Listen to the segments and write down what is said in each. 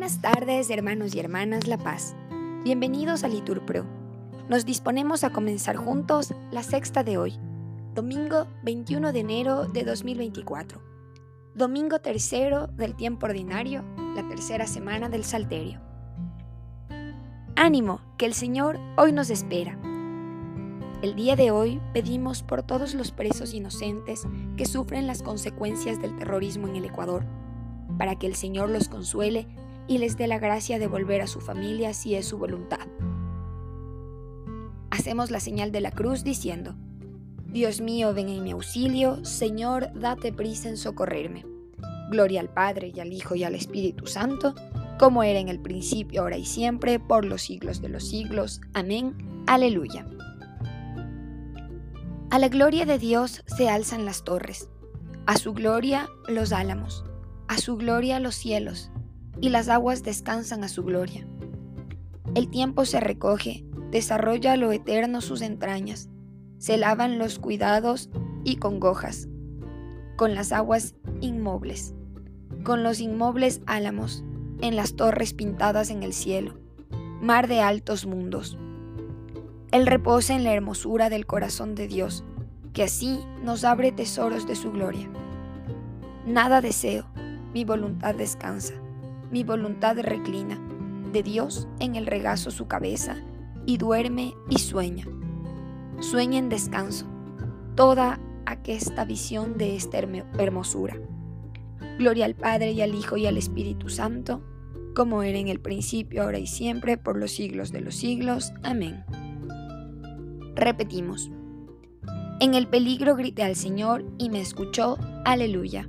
Buenas tardes, hermanos y hermanas La Paz. Bienvenidos a Litur Pro. Nos disponemos a comenzar juntos la sexta de hoy, domingo 21 de enero de 2024. Domingo tercero del tiempo ordinario, la tercera semana del Salterio. Ánimo, que el Señor hoy nos espera. El día de hoy pedimos por todos los presos inocentes que sufren las consecuencias del terrorismo en el Ecuador, para que el Señor los consuele y les dé la gracia de volver a su familia si es su voluntad. Hacemos la señal de la cruz diciendo, Dios mío, ven en mi auxilio, Señor, date prisa en socorrerme. Gloria al Padre y al Hijo y al Espíritu Santo, como era en el principio, ahora y siempre, por los siglos de los siglos. Amén. Aleluya. A la gloria de Dios se alzan las torres, a su gloria los álamos, a su gloria los cielos, y las aguas descansan a su gloria. El tiempo se recoge, desarrolla lo eterno sus entrañas, se lavan los cuidados y congojas, con las aguas inmobles, con los inmobles álamos, en las torres pintadas en el cielo, mar de altos mundos. Él reposa en la hermosura del corazón de Dios, que así nos abre tesoros de su gloria. Nada deseo, mi voluntad descansa, mi voluntad reclina, de Dios en el regazo su cabeza, y duerme y sueña. Sueña en descanso, toda aquesta visión de esta hermosura. Gloria al Padre y al Hijo y al Espíritu Santo, como era en el principio, ahora y siempre, por los siglos de los siglos. Amén. Repetimos. En el peligro grité al Señor y me escuchó. Aleluya.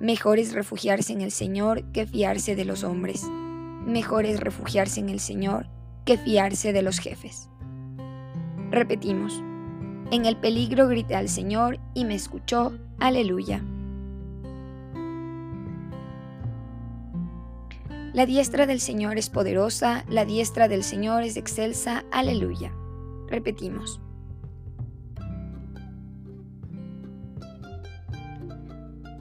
Mejor es refugiarse en el Señor que fiarse de los hombres. Mejor es refugiarse en el Señor que fiarse de los jefes. Repetimos. En el peligro grité al Señor y me escuchó. Aleluya. La diestra del Señor es poderosa, la diestra del Señor es excelsa, aleluya. Repetimos.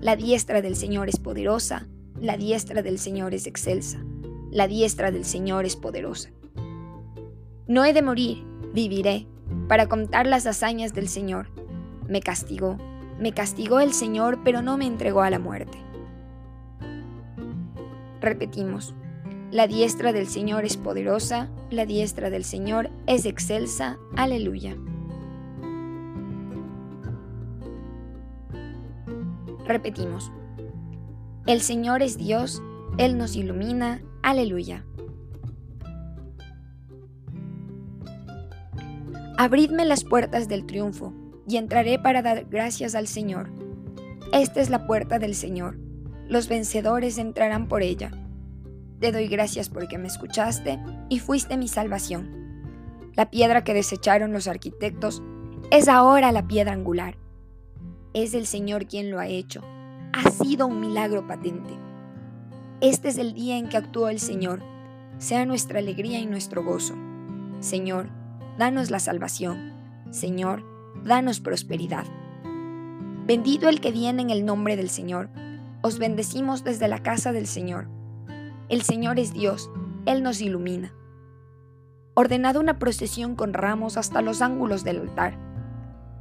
La diestra del Señor es poderosa, la diestra del Señor es excelsa, la diestra del Señor es poderosa. No he de morir, viviré, para contar las hazañas del Señor. Me castigó, me castigó el Señor, pero no me entregó a la muerte. Repetimos, la diestra del Señor es poderosa, la diestra del Señor es excelsa, aleluya. Repetimos, el Señor es Dios, Él nos ilumina, aleluya. Abridme las puertas del triunfo, y entraré para dar gracias al Señor. Esta es la puerta del Señor los vencedores entrarán por ella. Te doy gracias porque me escuchaste y fuiste mi salvación. La piedra que desecharon los arquitectos es ahora la piedra angular. Es el Señor quien lo ha hecho. Ha sido un milagro patente. Este es el día en que actuó el Señor. Sea nuestra alegría y nuestro gozo. Señor, danos la salvación. Señor, danos prosperidad. Bendito el que viene en el nombre del Señor os bendecimos desde la casa del Señor. El Señor es Dios, Él nos ilumina. Ordenad una procesión con ramos hasta los ángulos del altar.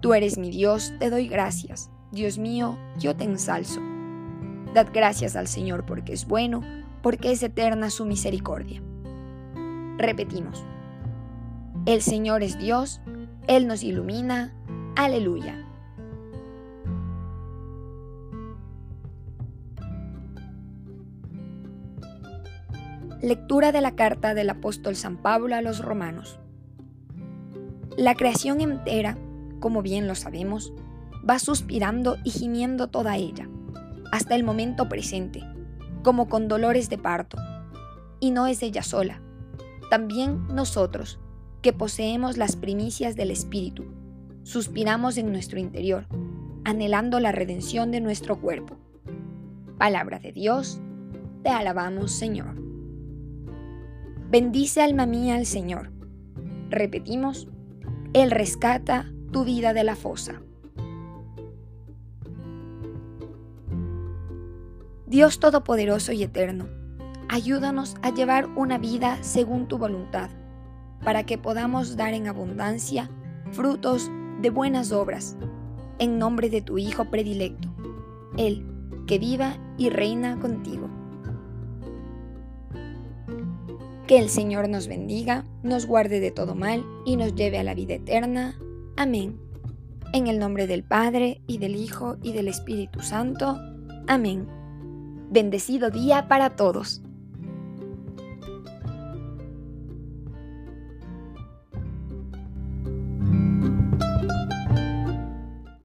Tú eres mi Dios, te doy gracias. Dios mío, yo te ensalzo. Dad gracias al Señor porque es bueno, porque es eterna su misericordia. Repetimos. El Señor es Dios, Él nos ilumina. Aleluya. Lectura de la carta del apóstol San Pablo a los romanos. La creación entera, como bien lo sabemos, va suspirando y gimiendo toda ella, hasta el momento presente, como con dolores de parto. Y no es ella sola, también nosotros, que poseemos las primicias del Espíritu, suspiramos en nuestro interior, anhelando la redención de nuestro cuerpo. Palabra de Dios, te alabamos Señor. Bendice alma mía al Señor. Repetimos, Él rescata tu vida de la fosa. Dios Todopoderoso y Eterno, ayúdanos a llevar una vida según tu voluntad, para que podamos dar en abundancia frutos de buenas obras, en nombre de tu Hijo predilecto, Él, que viva y reina contigo. Que el Señor nos bendiga, nos guarde de todo mal y nos lleve a la vida eterna. Amén. En el nombre del Padre, y del Hijo, y del Espíritu Santo. Amén. Bendecido día para todos.